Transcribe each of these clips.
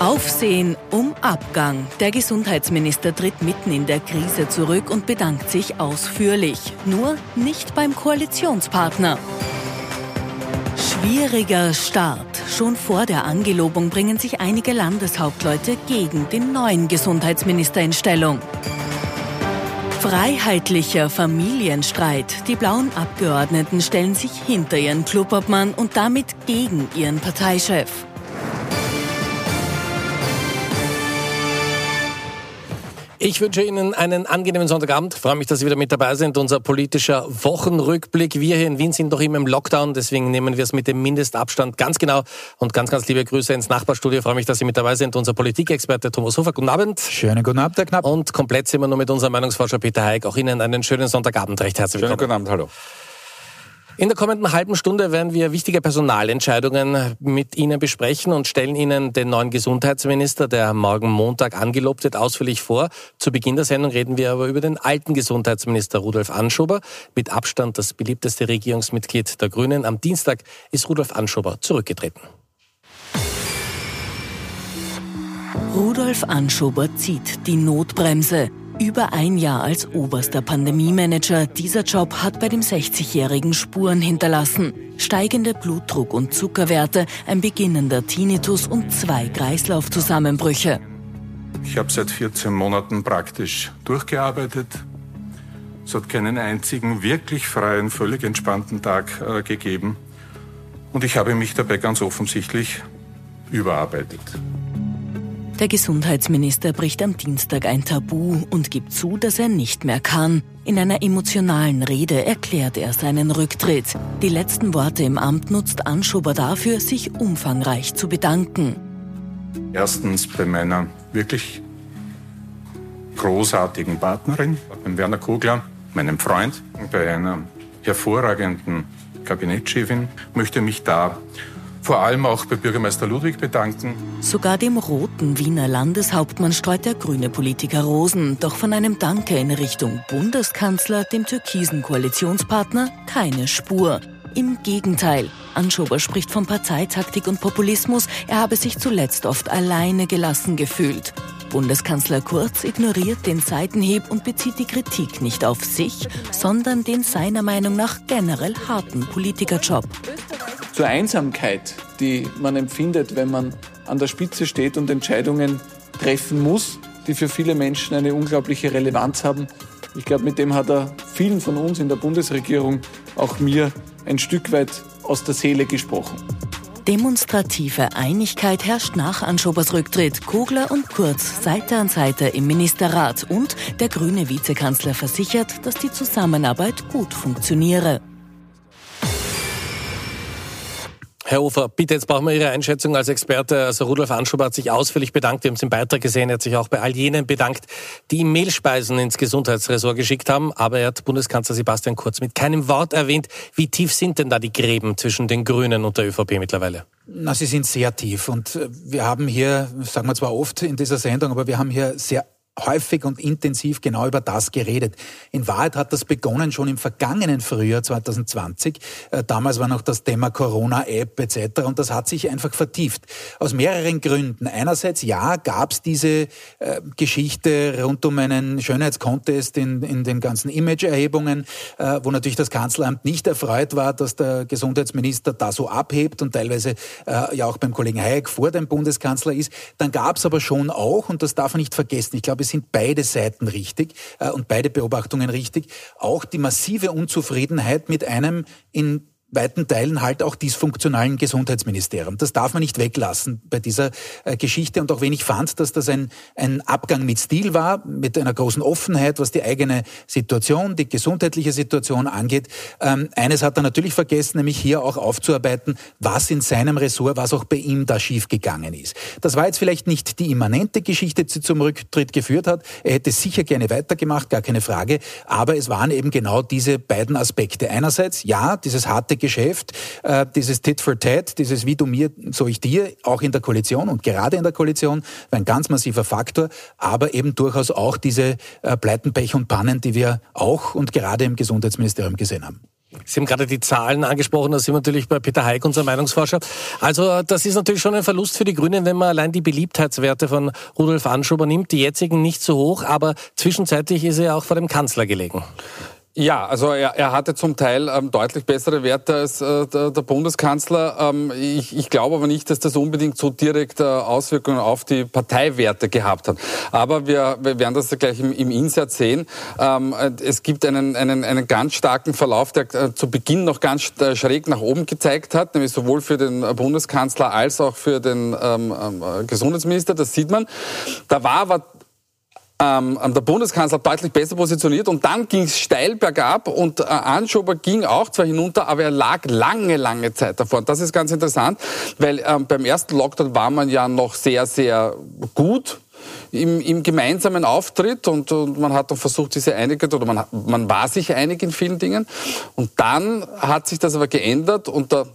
Aufsehen um Abgang. Der Gesundheitsminister tritt mitten in der Krise zurück und bedankt sich ausführlich. Nur nicht beim Koalitionspartner. Schwieriger Start. Schon vor der Angelobung bringen sich einige Landeshauptleute gegen den neuen Gesundheitsminister in Stellung. Freiheitlicher Familienstreit. Die blauen Abgeordneten stellen sich hinter ihren Klubobmann und damit gegen ihren Parteichef. Ich wünsche Ihnen einen angenehmen Sonntagabend. Ich freue mich, dass Sie wieder mit dabei sind. Unser politischer Wochenrückblick. Wir hier in Wien sind noch immer im Lockdown, deswegen nehmen wir es mit dem Mindestabstand ganz genau. Und ganz, ganz liebe Grüße ins Nachbarstudio. Ich freue mich, dass Sie mit dabei sind. Unser Politikexperte Thomas Hofer. Guten Abend. Schönen guten Abend, Herr Knapp. Und komplett sind wir nur mit unserem Meinungsforscher Peter Heik. Auch Ihnen einen schönen Sonntagabend. Recht herzlich willkommen. Schönen guten Abend. Hallo. In der kommenden halben Stunde werden wir wichtige Personalentscheidungen mit Ihnen besprechen und stellen Ihnen den neuen Gesundheitsminister, der morgen Montag angelobt wird, ausführlich vor. Zu Beginn der Sendung reden wir aber über den alten Gesundheitsminister Rudolf Anschober, mit Abstand das beliebteste Regierungsmitglied der Grünen. Am Dienstag ist Rudolf Anschober zurückgetreten. Rudolf Anschober zieht die Notbremse. Über ein Jahr als oberster Pandemiemanager. Dieser Job hat bei dem 60-Jährigen Spuren hinterlassen. Steigende Blutdruck und Zuckerwerte, ein beginnender Tinnitus und zwei Kreislaufzusammenbrüche. Ich habe seit 14 Monaten praktisch durchgearbeitet. Es hat keinen einzigen wirklich freien, völlig entspannten Tag äh, gegeben. Und ich habe mich dabei ganz offensichtlich überarbeitet. Der Gesundheitsminister bricht am Dienstag ein Tabu und gibt zu, dass er nicht mehr kann. In einer emotionalen Rede erklärt er seinen Rücktritt. Die letzten Worte im Amt nutzt Anschober dafür, sich umfangreich zu bedanken. Erstens bei meiner wirklich großartigen Partnerin, beim Werner Kogler, meinem Freund, bei einer hervorragenden Kabinettschefin, möchte mich da vor allem auch bei Bürgermeister Ludwig bedanken. Sogar dem roten Wiener Landeshauptmann streut der grüne Politiker Rosen. Doch von einem Danke in Richtung Bundeskanzler, dem türkisen Koalitionspartner, keine Spur. Im Gegenteil. Anschober spricht von Parteitaktik und Populismus. Er habe sich zuletzt oft alleine gelassen gefühlt. Bundeskanzler Kurz ignoriert den Seitenhieb und bezieht die Kritik nicht auf sich, sondern den seiner Meinung nach generell harten Politikerjob zur Einsamkeit, die man empfindet, wenn man an der Spitze steht und Entscheidungen treffen muss, die für viele Menschen eine unglaubliche Relevanz haben. Ich glaube, mit dem hat er vielen von uns in der Bundesregierung, auch mir, ein Stück weit aus der Seele gesprochen. Demonstrative Einigkeit herrscht nach Anschobers Rücktritt. Kogler und Kurz Seite an Seite im Ministerrat und der grüne Vizekanzler versichert, dass die Zusammenarbeit gut funktioniere. Herr Ufer, bitte, jetzt brauchen wir Ihre Einschätzung als Experte. Also Rudolf Anschober hat sich ausführlich bedankt. Wir haben es im Beitrag gesehen. Er hat sich auch bei all jenen bedankt, die ihm Mehlspeisen ins Gesundheitsressort geschickt haben. Aber er hat Bundeskanzler Sebastian Kurz mit keinem Wort erwähnt. Wie tief sind denn da die Gräben zwischen den Grünen und der ÖVP mittlerweile? Na, sie sind sehr tief. Und wir haben hier, sagen wir zwar oft in dieser Sendung, aber wir haben hier sehr häufig und intensiv genau über das geredet. In Wahrheit hat das begonnen schon im vergangenen Frühjahr 2020. Äh, damals war noch das Thema Corona-App etc. Und das hat sich einfach vertieft. Aus mehreren Gründen. Einerseits, ja, gab es diese äh, Geschichte rund um einen Schönheitskontest in, in den ganzen Image-Erhebungen, äh, wo natürlich das Kanzleramt nicht erfreut war, dass der Gesundheitsminister da so abhebt und teilweise äh, ja auch beim Kollegen Hayek vor dem Bundeskanzler ist. Dann gab es aber schon auch, und das darf man nicht vergessen, ich glaube, es sind beide Seiten richtig äh, und beide Beobachtungen richtig. Auch die massive Unzufriedenheit mit einem in weiten Teilen halt auch dysfunktionalen Gesundheitsministerium. Das darf man nicht weglassen bei dieser äh, Geschichte. Und auch wenn ich fand, dass das ein, ein Abgang mit Stil war, mit einer großen Offenheit, was die eigene Situation, die gesundheitliche Situation angeht. Ähm, eines hat er natürlich vergessen, nämlich hier auch aufzuarbeiten, was in seinem Ressort, was auch bei ihm da schiefgegangen ist. Das war jetzt vielleicht nicht die immanente Geschichte, die zum Rücktritt geführt hat. Er hätte sicher gerne weitergemacht, gar keine Frage. Aber es waren eben genau diese beiden Aspekte. Einerseits, ja, dieses harte Geschäft, äh, dieses Tit for Tat, dieses wie du mir, so ich dir, auch in der Koalition und gerade in der Koalition, war ein ganz massiver Faktor, aber eben durchaus auch diese äh, Pleiten, Pech und Pannen, die wir auch und gerade im Gesundheitsministerium gesehen haben. Sie haben gerade die Zahlen angesprochen, da sind wir natürlich bei Peter Heik, unser Meinungsforscher. Also das ist natürlich schon ein Verlust für die Grünen, wenn man allein die Beliebtheitswerte von Rudolf Anschober nimmt. Die jetzigen nicht so hoch, aber zwischenzeitlich ist er auch vor dem Kanzler gelegen. Ja, also er, er hatte zum Teil ähm, deutlich bessere Werte als äh, der, der, Bundeskanzler. Ähm, ich, ich glaube aber nicht, dass das unbedingt so direkt äh, Auswirkungen auf die Parteiwerte gehabt hat. Aber wir, wir werden das gleich im, im Insert sehen. Ähm, es gibt einen, einen, einen ganz starken Verlauf, der äh, zu Beginn noch ganz äh, schräg nach oben gezeigt hat, nämlich sowohl für den Bundeskanzler als auch für den ähm, ähm, Gesundheitsminister. Das sieht man. Da war aber ähm, der Bundeskanzler deutlich besser positioniert und dann ging es steil bergab und äh, Anschober ging auch zwar hinunter, aber er lag lange, lange Zeit davor. Und das ist ganz interessant, weil ähm, beim ersten Lockdown war man ja noch sehr, sehr gut im, im gemeinsamen Auftritt und, und man hat dann versucht, diese Einigkeit oder man, man war sich einig in vielen Dingen. Und dann hat sich das aber geändert und der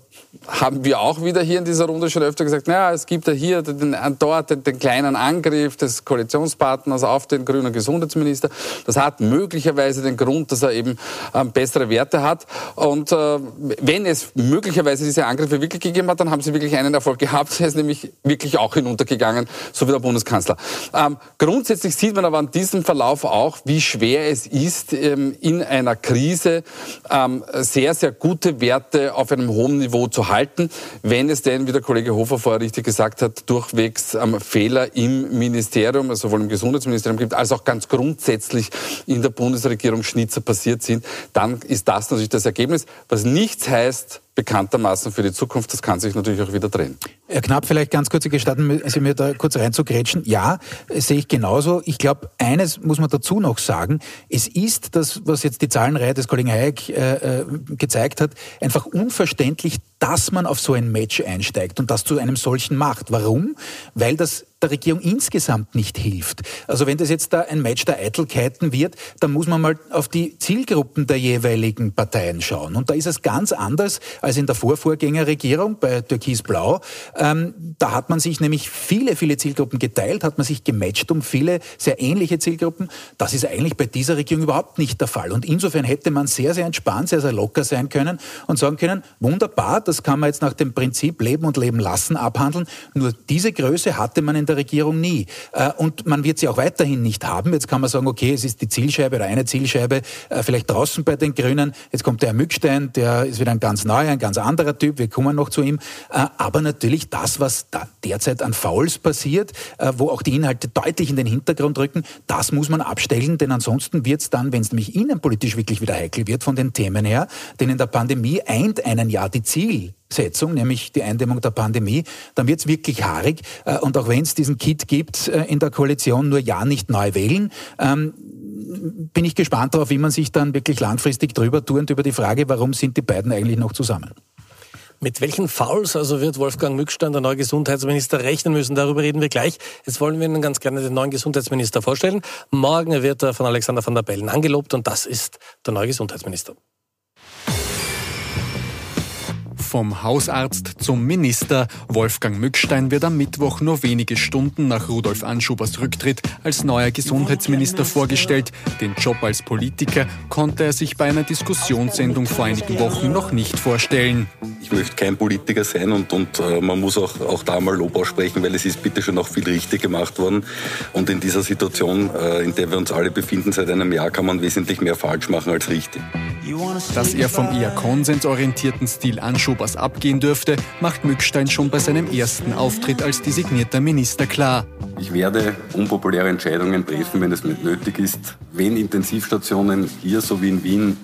haben wir auch wieder hier in dieser Runde schon öfter gesagt, naja, es gibt ja hier den, dort den, den, kleinen Angriff des Koalitionspartners auf den grünen Gesundheitsminister. Das hat möglicherweise den Grund, dass er eben ähm, bessere Werte hat. Und äh, wenn es möglicherweise diese Angriffe wirklich gegeben hat, dann haben sie wirklich einen Erfolg gehabt. Er ist nämlich wirklich auch hinuntergegangen, so wie der Bundeskanzler. Ähm, grundsätzlich sieht man aber an diesem Verlauf auch, wie schwer es ist, ähm, in einer Krise ähm, sehr, sehr gute Werte auf einem hohen Niveau zu zu halten, wenn es denn, wie der Kollege Hofer vorher richtig gesagt hat, durchwegs ähm, Fehler im Ministerium, also sowohl im Gesundheitsministerium gibt, als auch ganz grundsätzlich in der Bundesregierung Schnitzer passiert sind, dann ist das natürlich das Ergebnis, was nichts heißt, bekanntermaßen für die Zukunft. Das kann sich natürlich auch wieder drehen. Herr Knapp, vielleicht ganz kurz gestatten Sie mir da kurz reinzugrätschen. Ja, sehe ich genauso. Ich glaube, eines muss man dazu noch sagen. Es ist das, was jetzt die Zahlenreihe des Kollegen Hayek äh, äh, gezeigt hat, einfach unverständlich, dass man auf so ein Match einsteigt und das zu einem solchen macht. Warum? Weil das der Regierung insgesamt nicht hilft. Also wenn das jetzt da ein Match der Eitelkeiten wird, dann muss man mal auf die Zielgruppen der jeweiligen Parteien schauen. Und da ist es ganz anders als in der Vorvorgängerregierung bei Türkis-Blau. Ähm, da hat man sich nämlich viele, viele Zielgruppen geteilt, hat man sich gematcht um viele sehr ähnliche Zielgruppen. Das ist eigentlich bei dieser Regierung überhaupt nicht der Fall. Und insofern hätte man sehr, sehr entspannt, sehr, sehr locker sein können und sagen können, wunderbar, das kann man jetzt nach dem Prinzip Leben und Leben lassen abhandeln. Nur diese Größe hatte man in der Regierung nie. Äh, und man wird sie auch weiterhin nicht haben. Jetzt kann man sagen, okay, es ist die Zielscheibe oder eine Zielscheibe äh, vielleicht draußen bei den Grünen. Jetzt kommt der Herr Mückstein, der ist wieder ein ganz neuer, ein ganz anderer Typ. Wir kommen noch zu ihm. Äh, aber natürlich das, was derzeit an Fouls passiert, wo auch die Inhalte deutlich in den Hintergrund rücken, das muss man abstellen, denn ansonsten wird es dann, wenn es nämlich innenpolitisch wirklich wieder heikel wird von den Themen her, denn in der Pandemie eint einen ja die Ziel Setzung, nämlich die Eindämmung der Pandemie, dann wird es wirklich haarig. Äh, und auch wenn es diesen Kit gibt äh, in der Koalition, nur ja nicht neu wählen, ähm, bin ich gespannt darauf, wie man sich dann wirklich langfristig drüber turnt über die Frage, warum sind die beiden eigentlich noch zusammen. Mit welchen Fouls also wird Wolfgang Mückstein, der neue Gesundheitsminister, rechnen müssen? Darüber reden wir gleich. Jetzt wollen wir Ihnen ganz gerne den neuen Gesundheitsminister vorstellen. Morgen wird er von Alexander van der Bellen angelobt und das ist der neue Gesundheitsminister. Vom Hausarzt zum Minister. Wolfgang Mückstein wird am Mittwoch nur wenige Stunden nach Rudolf Anschubers Rücktritt als neuer Gesundheitsminister vorgestellt. Den Job als Politiker konnte er sich bei einer Diskussionssendung vor einigen Wochen noch nicht vorstellen. Ich möchte kein Politiker sein und, und äh, man muss auch, auch da mal Lob aussprechen, weil es ist bitte schon noch viel richtig gemacht worden. Und in dieser Situation, äh, in der wir uns alle befinden seit einem Jahr, kann man wesentlich mehr falsch machen als richtig. Dass er vom eher konsensorientierten Stil Anschubers abgehen dürfte, macht Mückstein schon bei seinem ersten Auftritt als designierter Minister klar. Ich werde unpopuläre Entscheidungen treffen, wenn es nötig ist. Wenn Intensivstationen hier so wie in Wien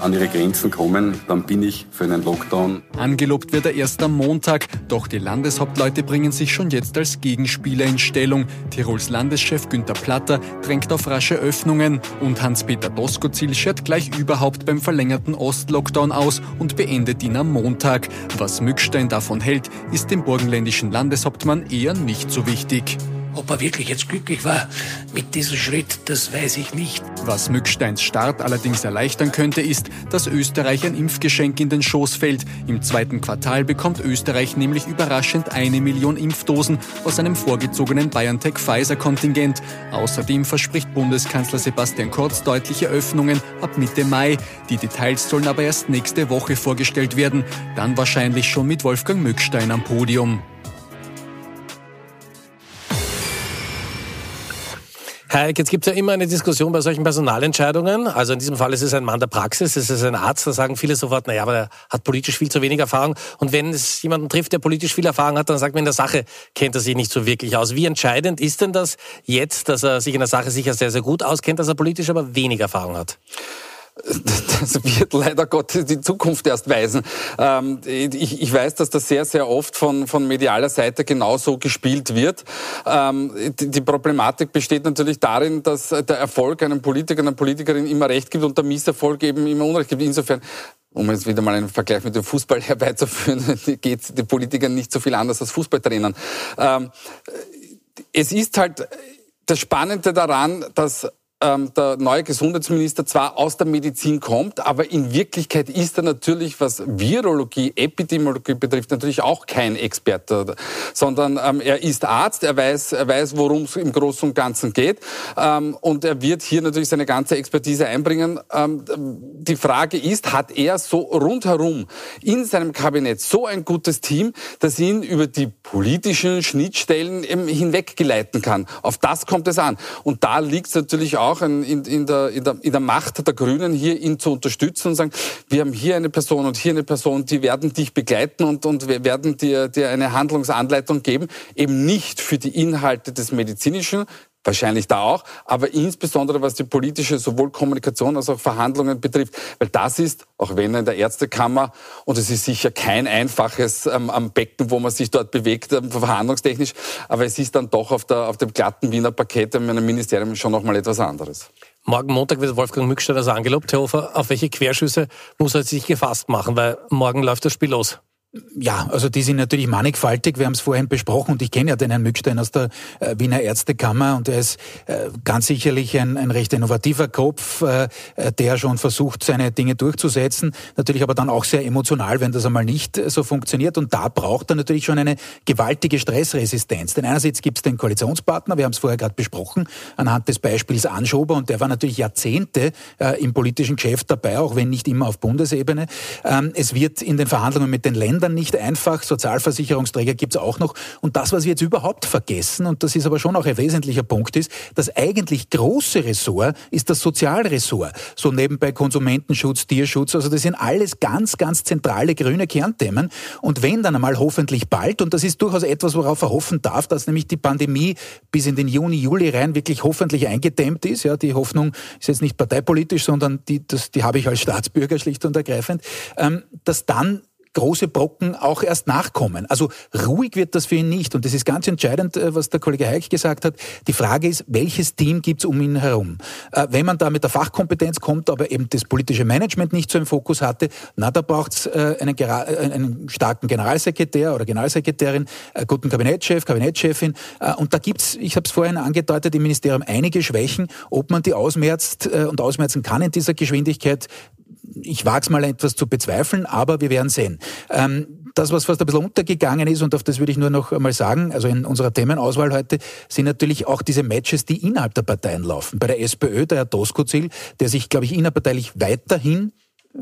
an ihre Grenzen kommen, dann bin ich für einen Lockdown. Angelobt wird er erst am Montag, doch die Landeshauptleute bringen sich schon jetzt als Gegenspieler in Stellung. Tirols Landeschef Günter Platter drängt auf rasche Öffnungen und Hans-Peter Doskozil schert gleich überhaupt beim verlängerten Ostlockdown aus und beendet ihn am Montag. Was Mückstein davon hält, ist dem burgenländischen Landeshauptmann eher nicht so wichtig. Ob er wirklich jetzt glücklich war mit diesem Schritt, das weiß ich nicht. Was Mücksteins Start allerdings erleichtern könnte, ist, dass Österreich ein Impfgeschenk in den Schoß fällt. Im zweiten Quartal bekommt Österreich nämlich überraschend eine Million Impfdosen aus einem vorgezogenen BioNTech-Pfizer-Kontingent. Außerdem verspricht Bundeskanzler Sebastian Kurz deutliche Öffnungen ab Mitte Mai. Die Details sollen aber erst nächste Woche vorgestellt werden. Dann wahrscheinlich schon mit Wolfgang Mückstein am Podium. Jetzt gibt es ja immer eine Diskussion bei solchen Personalentscheidungen. Also in diesem Fall ist es ein Mann der Praxis, es ist ein Arzt, da sagen viele sofort, naja, aber er hat politisch viel zu wenig Erfahrung. Und wenn es jemanden trifft, der politisch viel Erfahrung hat, dann sagt man, in der Sache kennt er sich nicht so wirklich aus. Wie entscheidend ist denn das jetzt, dass er sich in der Sache sicher sehr, sehr gut auskennt, dass er politisch aber wenig Erfahrung hat? Das wird leider Gottes die Zukunft erst weisen. Ähm, ich, weiß, dass das sehr, sehr oft von, von medialer Seite genauso gespielt wird. Ähm, die, Problematik besteht natürlich darin, dass der Erfolg einem Politiker, einer Politikerin immer recht gibt und der Misserfolg eben immer Unrecht gibt. Insofern um jetzt wieder mal einen Vergleich mit dem Fußball herbeizuführen, geht den Politikern nicht so viel anders als Fußballtrainern. Ähm, es ist halt das Spannende daran, dass ähm, der neue Gesundheitsminister zwar aus der Medizin kommt, aber in Wirklichkeit ist er natürlich, was Virologie, Epidemiologie betrifft, natürlich auch kein Experte, sondern ähm, er ist Arzt, er weiß, er weiß worum es im Großen und Ganzen geht ähm, und er wird hier natürlich seine ganze Expertise einbringen. Ähm, die Frage ist, hat er so rundherum in seinem Kabinett so ein gutes Team, dass ihn über die politischen Schnittstellen hinweggeleiten kann? Auf das kommt es an. Und da liegt es natürlich auch auch in, in, der, in, der, in der Macht der Grünen, hier ihn zu unterstützen und sagen, wir haben hier eine Person und hier eine Person, die werden dich begleiten und, und wir werden dir, dir eine Handlungsanleitung geben, eben nicht für die Inhalte des Medizinischen, wahrscheinlich da auch, aber insbesondere was die politische sowohl Kommunikation als auch Verhandlungen betrifft, weil das ist, auch wenn in der Ärztekammer, und es ist sicher kein einfaches ähm, am Becken, wo man sich dort bewegt, ähm, verhandlungstechnisch, aber es ist dann doch auf, der, auf dem glatten Wiener Paket in einem Ministerium schon nochmal etwas anderes. Morgen Montag wird Wolfgang Mückstein also angelobt. Herr Hofer, auf welche Querschüsse muss er sich gefasst machen? Weil morgen läuft das Spiel los. Ja, also die sind natürlich mannigfaltig. Wir haben es vorhin besprochen und ich kenne ja den Herrn Mückstein aus der äh, Wiener Ärztekammer und er ist äh, ganz sicherlich ein, ein recht innovativer Kopf, äh, der schon versucht, seine Dinge durchzusetzen. Natürlich aber dann auch sehr emotional, wenn das einmal nicht so funktioniert. Und da braucht er natürlich schon eine gewaltige Stressresistenz. Denn einerseits gibt es den Koalitionspartner, wir haben es vorher gerade besprochen, anhand des Beispiels Anschober und der war natürlich Jahrzehnte im politischen Geschäft dabei, auch wenn nicht immer auf Bundesebene. Ähm, es wird in den Verhandlungen mit den Ländern dann nicht einfach. Sozialversicherungsträger gibt es auch noch. Und das, was wir jetzt überhaupt vergessen, und das ist aber schon auch ein wesentlicher Punkt, ist, das eigentlich große Ressort ist das Sozialressort. So nebenbei Konsumentenschutz, Tierschutz, also das sind alles ganz, ganz zentrale grüne Kernthemen. Und wenn dann einmal hoffentlich bald, und das ist durchaus etwas, worauf er hoffen darf, dass nämlich die Pandemie bis in den Juni, Juli rein wirklich hoffentlich eingedämmt ist. Ja, die Hoffnung ist jetzt nicht parteipolitisch, sondern die, das, die habe ich als Staatsbürger schlicht und ergreifend, ähm, dass dann große Brocken auch erst nachkommen. Also ruhig wird das für ihn nicht. Und das ist ganz entscheidend, äh, was der Kollege Heik gesagt hat. Die Frage ist, welches Team gibt es um ihn herum? Äh, wenn man da mit der Fachkompetenz kommt, aber eben das politische Management nicht so im Fokus hatte, na, da braucht es äh, einen, einen, starken Generalsekretär oder Generalsekretärin, guten Kabinettschef, Kabinettschefin. Und da gibt es, ich habe es vorhin angedeutet, im Ministerium einige Schwächen. Ob man die ausmerzt und ausmerzen kann in dieser Geschwindigkeit, ich wage es mal etwas zu bezweifeln, aber wir werden sehen. Ähm, das, was fast ein bisschen untergegangen ist, und auf das würde ich nur noch einmal sagen, also in unserer Themenauswahl heute, sind natürlich auch diese Matches, die innerhalb der Parteien laufen. Bei der SPÖ, der Herr Doskozil, der sich, glaube ich, innerparteilich weiterhin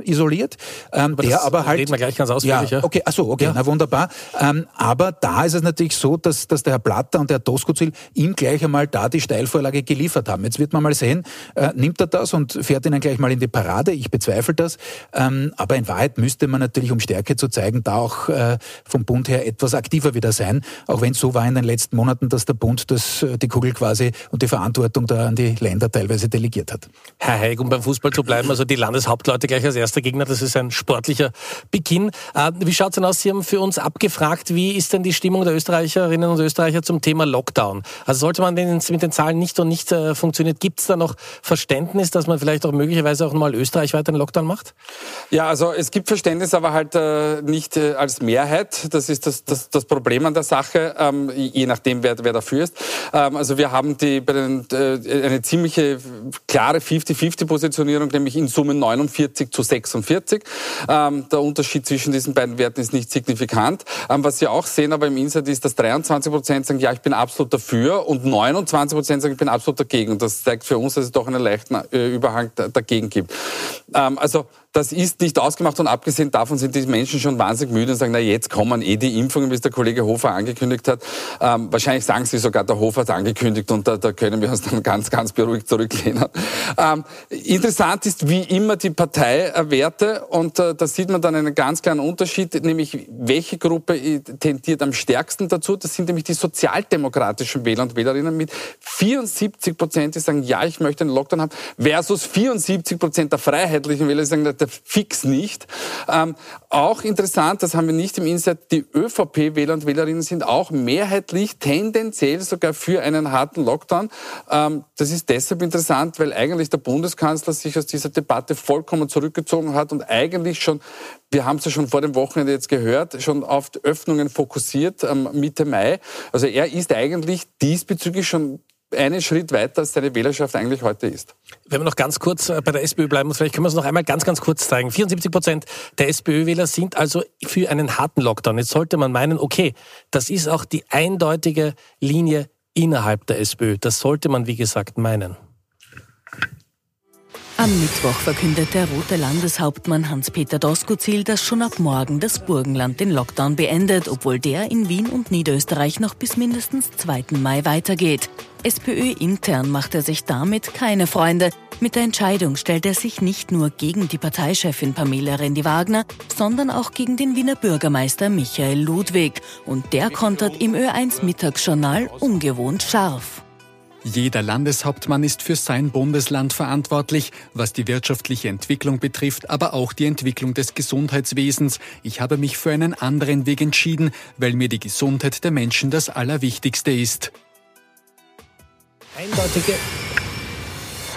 isoliert, ähm, aber der aber halt. Reden wir gleich ganz ausführlich. Ja, okay, ach so, okay, ja. na wunderbar. Ähm, aber da ist es natürlich so, dass, dass der Herr Platter und der Herr Doskozil ihm gleich einmal da die Steilvorlage geliefert haben. Jetzt wird man mal sehen, äh, nimmt er das und fährt ihnen gleich mal in die Parade. Ich bezweifle das. Ähm, aber in Wahrheit müsste man natürlich, um Stärke zu zeigen, da auch äh, vom Bund her etwas aktiver wieder sein. Auch wenn es so war in den letzten Monaten, dass der Bund das, äh, die Kugel quasi und die Verantwortung da an die Länder teilweise delegiert hat. Herr Heig, um beim Fußball zu bleiben, also die Landeshauptleute gleich als erster Gegner. Das ist ein sportlicher Beginn. Äh, wie schaut's denn aus? Sie haben für uns abgefragt, wie ist denn die Stimmung der Österreicherinnen und Österreicher zum Thema Lockdown? Also sollte man, wenn es mit den Zahlen nicht und nicht äh, funktioniert, gibt es da noch Verständnis, dass man vielleicht auch möglicherweise auch mal Österreich weiter einen Lockdown macht? Ja, also es gibt Verständnis, aber halt äh, nicht äh, als Mehrheit. Das ist das, das, das Problem an der Sache, ähm, je nachdem, wer, wer dafür ist. Ähm, also wir haben die, eine ziemliche klare 50-50-Positionierung, nämlich in Summe 49 zu 46. Ähm, der Unterschied zwischen diesen beiden Werten ist nicht signifikant. Ähm, was Sie auch sehen aber im Insert ist, dass 23 Prozent sagen, ja, ich bin absolut dafür und 29 Prozent sagen, ich bin absolut dagegen. Und das zeigt für uns, dass es doch einen leichten äh, Überhang dagegen gibt. Ähm, also das ist nicht ausgemacht und abgesehen davon sind die Menschen schon wahnsinnig müde und sagen, na jetzt kommen eh die Impfungen, wie es der Kollege Hofer angekündigt hat. Ähm, wahrscheinlich sagen sie sogar, der Hofer hat angekündigt und da, da können wir uns dann ganz, ganz beruhigt zurücklehnen. Ähm, interessant ist wie immer die Parteiwerte und äh, da sieht man dann einen ganz kleinen Unterschied, nämlich welche Gruppe tendiert am stärksten dazu. Das sind nämlich die sozialdemokratischen Wähler und Wählerinnen mit 74 Prozent, die sagen, ja, ich möchte einen Lockdown haben, versus 74 Prozent der freiheitlichen Wähler, die sagen, fix nicht. Ähm, auch interessant, das haben wir nicht im Insert, die ÖVP-Wähler und Wählerinnen sind auch mehrheitlich tendenziell sogar für einen harten Lockdown. Ähm, das ist deshalb interessant, weil eigentlich der Bundeskanzler sich aus dieser Debatte vollkommen zurückgezogen hat und eigentlich schon wir haben es ja schon vor dem Wochenende jetzt gehört, schon auf Öffnungen fokussiert ähm, Mitte Mai. Also er ist eigentlich diesbezüglich schon einen Schritt weiter, als seine Wählerschaft eigentlich heute ist. Wenn wir noch ganz kurz äh, bei der SPÖ bleiben, vielleicht können wir es noch einmal ganz, ganz kurz zeigen. 74 Prozent der SPÖ-Wähler sind also für einen harten Lockdown. Jetzt sollte man meinen, okay, das ist auch die eindeutige Linie innerhalb der SPÖ. Das sollte man, wie gesagt, meinen. Am Mittwoch verkündet der rote Landeshauptmann Hans-Peter Doskozil, dass schon ab morgen das Burgenland den Lockdown beendet, obwohl der in Wien und Niederösterreich noch bis mindestens 2. Mai weitergeht. SPÖ intern macht er sich damit keine Freunde. Mit der Entscheidung stellt er sich nicht nur gegen die Parteichefin Pamela Rendi-Wagner, sondern auch gegen den Wiener Bürgermeister Michael Ludwig. Und der kontert im Ö1 Mittagsjournal ungewohnt scharf. Jeder Landeshauptmann ist für sein Bundesland verantwortlich, was die wirtschaftliche Entwicklung betrifft, aber auch die Entwicklung des Gesundheitswesens. Ich habe mich für einen anderen Weg entschieden, weil mir die Gesundheit der Menschen das Allerwichtigste ist. Eindeutige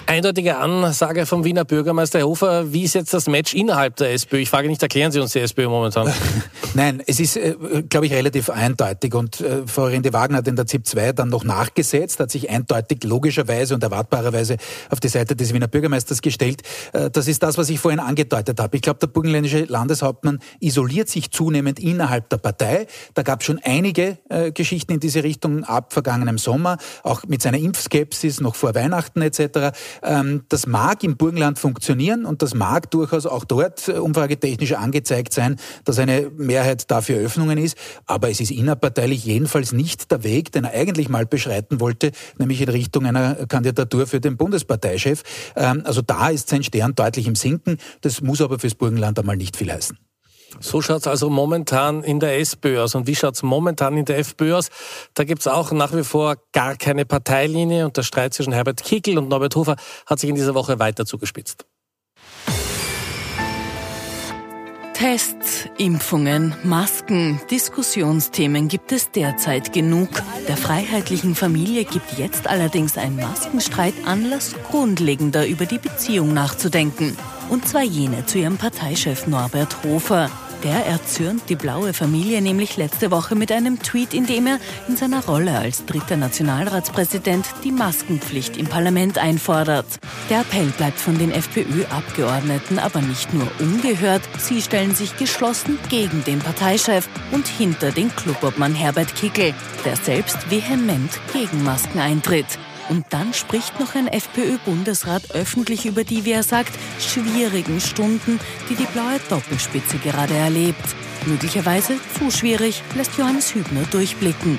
Eindeutige Ansage vom Wiener Bürgermeister Hofer. Wie ist jetzt das Match innerhalb der SPÖ? Ich frage nicht, erklären Sie uns die SPÖ momentan. Nein, es ist, äh, glaube ich, relativ eindeutig. Und äh, Frau Rende Wagner hat in der ZIP 2 dann noch nachgesetzt, hat sich eindeutig, logischerweise und erwartbarerweise auf die Seite des Wiener Bürgermeisters gestellt. Äh, das ist das, was ich vorhin angedeutet habe. Ich glaube, der burgenländische Landeshauptmann isoliert sich zunehmend innerhalb der Partei. Da gab es schon einige äh, Geschichten in diese Richtung ab vergangenem Sommer, auch mit seiner Impfskepsis noch vor Weihnachten etc. Ähm, das mag im Burgenland funktionieren und das mag durchaus auch dort äh, umfragetechnisch angezeigt sein, dass eine Mehrheit dafür Öffnungen ist. Aber es ist innerparteilich jedenfalls nicht der Weg, den er eigentlich mal beschreiten wollte, nämlich in Richtung einer Kandidatur für den Bundesparteichef. Ähm, also da ist sein Stern deutlich im Sinken. Das muss aber fürs Burgenland einmal nicht viel heißen. So schaut's also momentan in der SPÖ aus. Und wie schaut's momentan in der FPÖ aus? Da gibt's auch nach wie vor gar keine Parteilinie und der Streit zwischen Herbert Kickl und Norbert Hofer hat sich in dieser Woche weiter zugespitzt. Tests, Impfungen, Masken, Diskussionsthemen gibt es derzeit genug. Der freiheitlichen Familie gibt jetzt allerdings ein Maskenstreit Anlass, grundlegender über die Beziehung nachzudenken. Und zwar jene zu ihrem Parteichef Norbert Hofer. Der erzürnt die blaue Familie nämlich letzte Woche mit einem Tweet, in dem er in seiner Rolle als dritter Nationalratspräsident die Maskenpflicht im Parlament einfordert. Der Appell bleibt von den FPÖ-Abgeordneten aber nicht nur ungehört, sie stellen sich geschlossen gegen den Parteichef und hinter den Clubobmann Herbert Kickel, der selbst vehement gegen Masken eintritt. Und dann spricht noch ein FPÖ-Bundesrat öffentlich über die, wie er sagt, schwierigen Stunden, die die blaue Doppelspitze gerade erlebt. Möglicherweise zu schwierig, lässt Johannes Hübner durchblicken.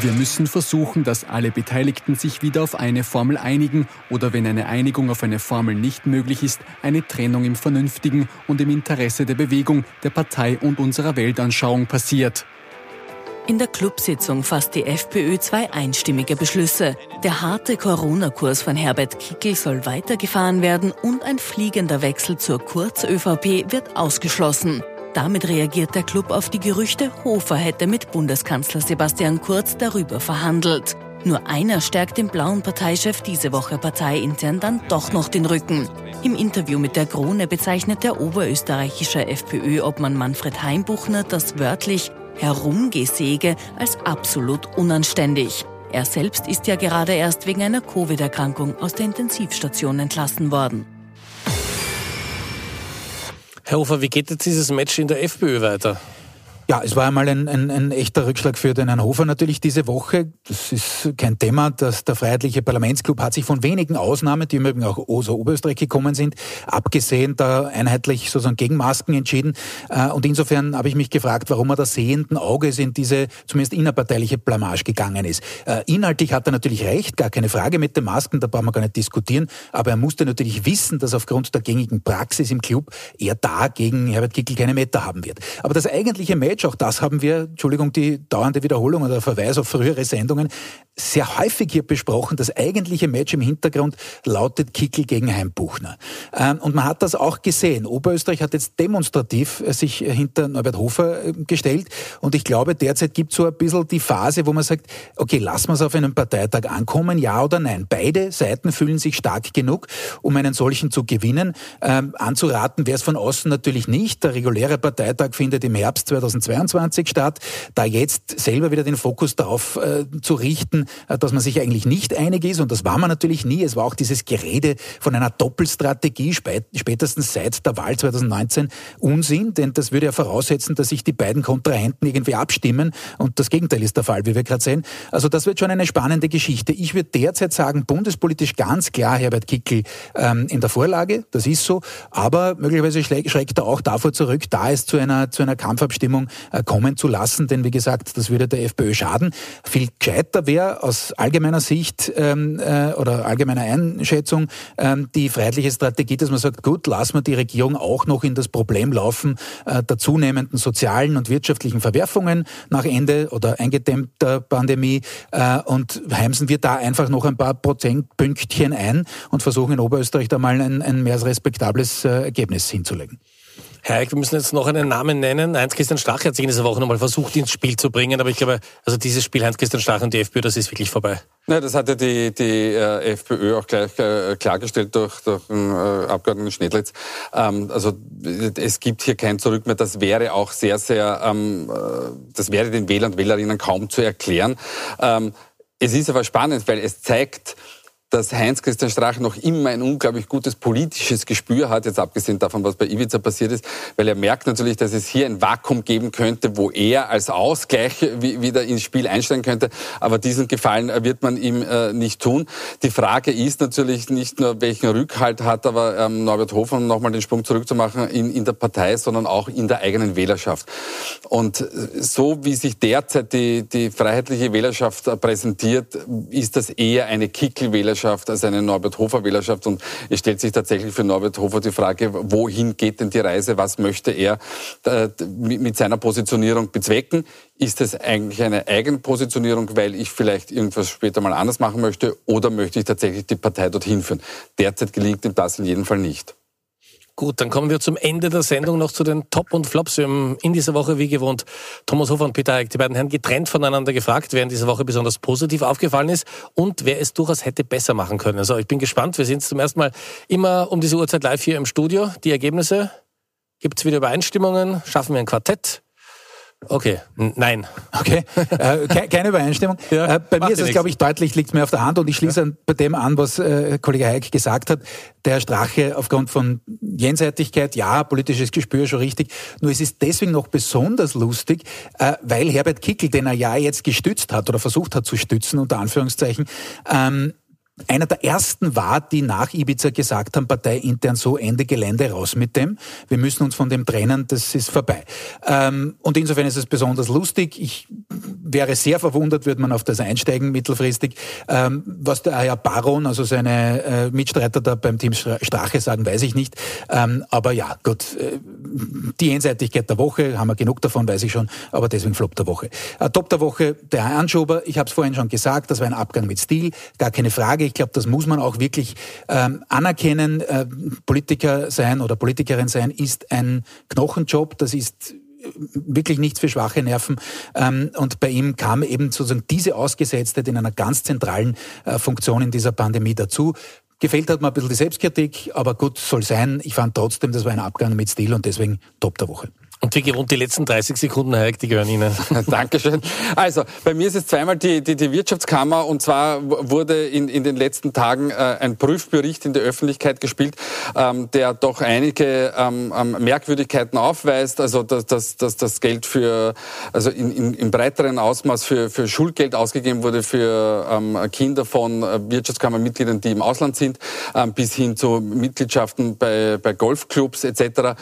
Wir müssen versuchen, dass alle Beteiligten sich wieder auf eine Formel einigen oder wenn eine Einigung auf eine Formel nicht möglich ist, eine Trennung im Vernünftigen und im Interesse der Bewegung, der Partei und unserer Weltanschauung passiert. In der Clubsitzung fasst die FPÖ zwei einstimmige Beschlüsse. Der harte Corona-Kurs von Herbert Kickel soll weitergefahren werden und ein fliegender Wechsel zur Kurz-ÖVP wird ausgeschlossen. Damit reagiert der Club auf die Gerüchte, Hofer hätte mit Bundeskanzler Sebastian Kurz darüber verhandelt. Nur einer stärkt dem blauen Parteichef diese Woche parteiintern dann doch noch den Rücken. Im Interview mit der Krone bezeichnet der oberösterreichische FPÖ-Obmann Manfred Heimbuchner das wörtlich Herumgesäge als absolut unanständig. Er selbst ist ja gerade erst wegen einer Covid-Erkrankung aus der Intensivstation entlassen worden. Herr Hofer, wie geht jetzt dieses Match in der FPÖ weiter? Ja, es war einmal ein, ein, ein echter Rückschlag für den Herrn Hofer natürlich diese Woche. Das ist kein Thema. dass der Freiheitliche Parlamentsclub hat sich von wenigen Ausnahmen, die im Übrigen auch aus Oberösterreich gekommen sind, abgesehen da einheitlich sozusagen gegen Masken entschieden. Äh, und insofern habe ich mich gefragt, warum er da sehenden Auges in diese zumindest innerparteiliche Blamage gegangen ist. Äh, inhaltlich hat er natürlich recht, gar keine Frage mit den Masken, da brauchen wir gar nicht diskutieren. Aber er musste natürlich wissen, dass aufgrund der gängigen Praxis im Club er da gegen Herbert Kickel keine Meter haben wird. Aber das eigentliche Match Match, auch das haben wir, Entschuldigung, die dauernde Wiederholung oder Verweis auf frühere Sendungen, sehr häufig hier besprochen. Das eigentliche Match im Hintergrund lautet Kickel gegen Heimbuchner. Ähm, und man hat das auch gesehen. Oberösterreich hat jetzt demonstrativ äh, sich hinter Norbert Hofer äh, gestellt. Und ich glaube, derzeit gibt es so ein bisschen die Phase, wo man sagt, okay, lassen wir es auf einem Parteitag ankommen, ja oder nein. Beide Seiten fühlen sich stark genug, um einen solchen zu gewinnen. Ähm, anzuraten wäre es von außen natürlich nicht. Der reguläre Parteitag findet im Herbst 2022 statt. Da jetzt selber wieder den Fokus darauf äh, zu richten, äh, dass man sich eigentlich nicht einig ist und das war man natürlich nie. Es war auch dieses Gerede von einer Doppelstrategie spätestens seit der Wahl 2019 Unsinn, denn das würde ja voraussetzen, dass sich die beiden Kontrahenten irgendwie abstimmen und das Gegenteil ist der Fall, wie wir gerade sehen. Also das wird schon eine spannende Geschichte. Ich würde derzeit sagen, bundespolitisch ganz klar Herbert Kickel ähm, in der Vorlage, das ist so, aber möglicherweise schreckt er auch davor zurück, da es zu einer, zu einer Kampfabstimmung äh, kommen zu lassen, denn wie gesagt, das würde der FPÖ schaden. Viel gescheiter wäre aus allgemeiner Sicht ähm, äh, oder allgemeiner Einschätzung ähm, die freiheitliche Strategie, dass man sagt, gut, lassen wir die Regierung auch noch in das Problem laufen äh, der zunehmenden sozialen und wirtschaftlichen Verwerfungen nach Ende oder eingedämmter Pandemie äh, und heimsen wir da einfach noch ein paar Prozentpünktchen ein und versuchen in Oberösterreich da mal ein, ein mehr als respektables äh, Ergebnis hinzulegen. Herr Eick, wir müssen jetzt noch einen Namen nennen. Heinz-Christian Strache hat sich in dieser Woche nochmal versucht, ins Spiel zu bringen. Aber ich glaube, also dieses Spiel Heinz-Christian Strache und die FPÖ, das ist wirklich vorbei. Nein, das hat ja die, die äh, FPÖ auch gleich äh, klargestellt durch, durch den äh, Abgeordneten Schnedlitz. Ähm, also es gibt hier kein Zurück mehr. Das wäre auch sehr, sehr, ähm, äh, das wäre den Wählern und Wählerinnen kaum zu erklären. Ähm, es ist aber spannend, weil es zeigt, dass Heinz-Christian Strache noch immer ein unglaublich gutes politisches Gespür hat, jetzt abgesehen davon, was bei Ibiza passiert ist, weil er merkt natürlich, dass es hier ein Vakuum geben könnte, wo er als Ausgleich wieder ins Spiel einsteigen könnte. Aber diesen Gefallen wird man ihm äh, nicht tun. Die Frage ist natürlich nicht nur, welchen Rückhalt hat aber ähm, Norbert Hofer, um nochmal den Sprung zurückzumachen, in, in der Partei, sondern auch in der eigenen Wählerschaft. Und äh, so wie sich derzeit die, die freiheitliche Wählerschaft äh, präsentiert, ist das eher eine Kickel-Wählerschaft Wählerschaft als eine Norbert Hofer Wählerschaft. Und es stellt sich tatsächlich für Norbert Hofer die Frage, wohin geht denn die Reise? Was möchte er äh, mit seiner Positionierung bezwecken? Ist es eigentlich eine Eigenpositionierung, weil ich vielleicht irgendwas später mal anders machen möchte? Oder möchte ich tatsächlich die Partei dorthin führen? Derzeit gelingt ihm das in jedem Fall nicht. Gut, dann kommen wir zum Ende der Sendung noch zu den Top und Flops. Wir haben in dieser Woche, wie gewohnt, Thomas Hofer und Peter Eick, die beiden Herren getrennt voneinander gefragt, wer in dieser Woche besonders positiv aufgefallen ist und wer es durchaus hätte besser machen können. Also ich bin gespannt. Wir sind zum ersten Mal immer um diese Uhrzeit live hier im Studio. Die Ergebnisse? Gibt es wieder Übereinstimmungen? Schaffen wir ein Quartett? Okay, nein. Okay, äh, keine Übereinstimmung. Ja, äh, bei mir ist es, glaube ich, deutlich, liegt mir auf der Hand und ich schließe ja. bei dem an, was äh, Kollege Hayek gesagt hat. Der Strache aufgrund von Jenseitigkeit, ja, politisches Gespür, schon richtig. Nur es ist deswegen noch besonders lustig, äh, weil Herbert Kickel, den er ja jetzt gestützt hat oder versucht hat zu stützen, unter Anführungszeichen, ähm, einer der ersten war, die nach Ibiza gesagt haben, parteiintern so Ende Gelände raus mit dem. Wir müssen uns von dem trennen, das ist vorbei. Ähm, und insofern ist es besonders lustig. Ich wäre sehr verwundert, würde man auf das einsteigen mittelfristig. Ähm, was der Herr Baron, also seine äh, Mitstreiter da beim Team Strache sagen, weiß ich nicht. Ähm, aber ja, gut, äh, die Einseitigkeit der Woche, haben wir genug davon, weiß ich schon, aber deswegen Flop der Woche. Äh, Top der Woche, der Herr Anschober, ich habe es vorhin schon gesagt, das war ein Abgang mit Stil, gar keine Frage. Ich glaube, das muss man auch wirklich ähm, anerkennen. Äh, Politiker sein oder Politikerin sein ist ein Knochenjob, das ist wirklich nichts für schwache Nerven. Ähm, und bei ihm kam eben sozusagen diese Ausgesetztheit in einer ganz zentralen äh, Funktion in dieser Pandemie dazu. Gefällt hat mir ein bisschen die Selbstkritik, aber gut, soll sein. Ich fand trotzdem, das war ein Abgang mit Stil und deswegen Top der Woche. Und wie gewohnt, die letzten 30 Sekunden, Herr Eck, die gehören Ihnen. Dankeschön. Also, bei mir ist es zweimal die, die, die Wirtschaftskammer und zwar wurde in, in den letzten Tagen äh, ein Prüfbericht in der Öffentlichkeit gespielt, ähm, der doch einige ähm, ähm Merkwürdigkeiten aufweist. Also, dass, dass, dass das Geld für, also in, in, in breiteren Ausmaß für, für Schulgeld ausgegeben wurde für ähm, Kinder von äh, Wirtschaftskammermitgliedern, die im Ausland sind, ähm, bis hin zu Mitgliedschaften bei, bei Golfclubs etc.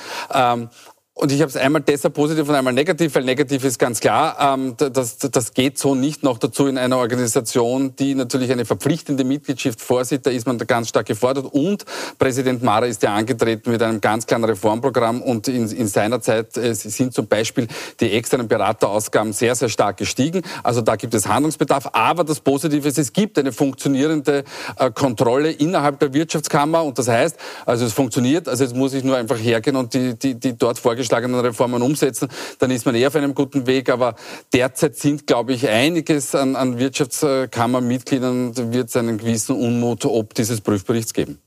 Und ich habe es einmal deshalb positiv und einmal negativ, weil negativ ist ganz klar, ähm, das, das geht so nicht noch dazu in einer Organisation, die natürlich eine verpflichtende Mitgliedschaft vorsieht. Da ist man da ganz stark gefordert. Und Präsident Mara ist ja angetreten mit einem ganz klaren Reformprogramm und in, in seiner Zeit äh, sind zum Beispiel die externen Beraterausgaben sehr, sehr stark gestiegen. Also da gibt es Handlungsbedarf. Aber das Positive ist, es gibt eine funktionierende äh, Kontrolle innerhalb der Wirtschaftskammer und das heißt, also es funktioniert, also jetzt muss ich nur einfach hergehen und die, die, die dort vorgestellten vorgeschlagenen Reformen umsetzen, dann ist man eher auf einem guten Weg. Aber derzeit sind, glaube ich, einiges an, an Wirtschaftskammermitgliedern wird es einen gewissen Unmut ob dieses Prüfberichts geben.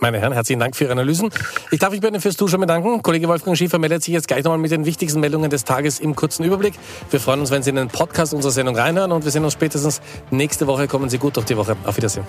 Meine Herren, herzlichen Dank für Ihre Analysen. Ich darf mich bei Ihnen fürs Zuschauen bedanken. Kollege Wolfgang Schiefer meldet sich jetzt gleich nochmal mit den wichtigsten Meldungen des Tages im kurzen Überblick. Wir freuen uns, wenn Sie in den Podcast unserer Sendung reinhören und wir sehen uns spätestens nächste Woche. Kommen Sie gut durch die Woche. Auf Wiedersehen.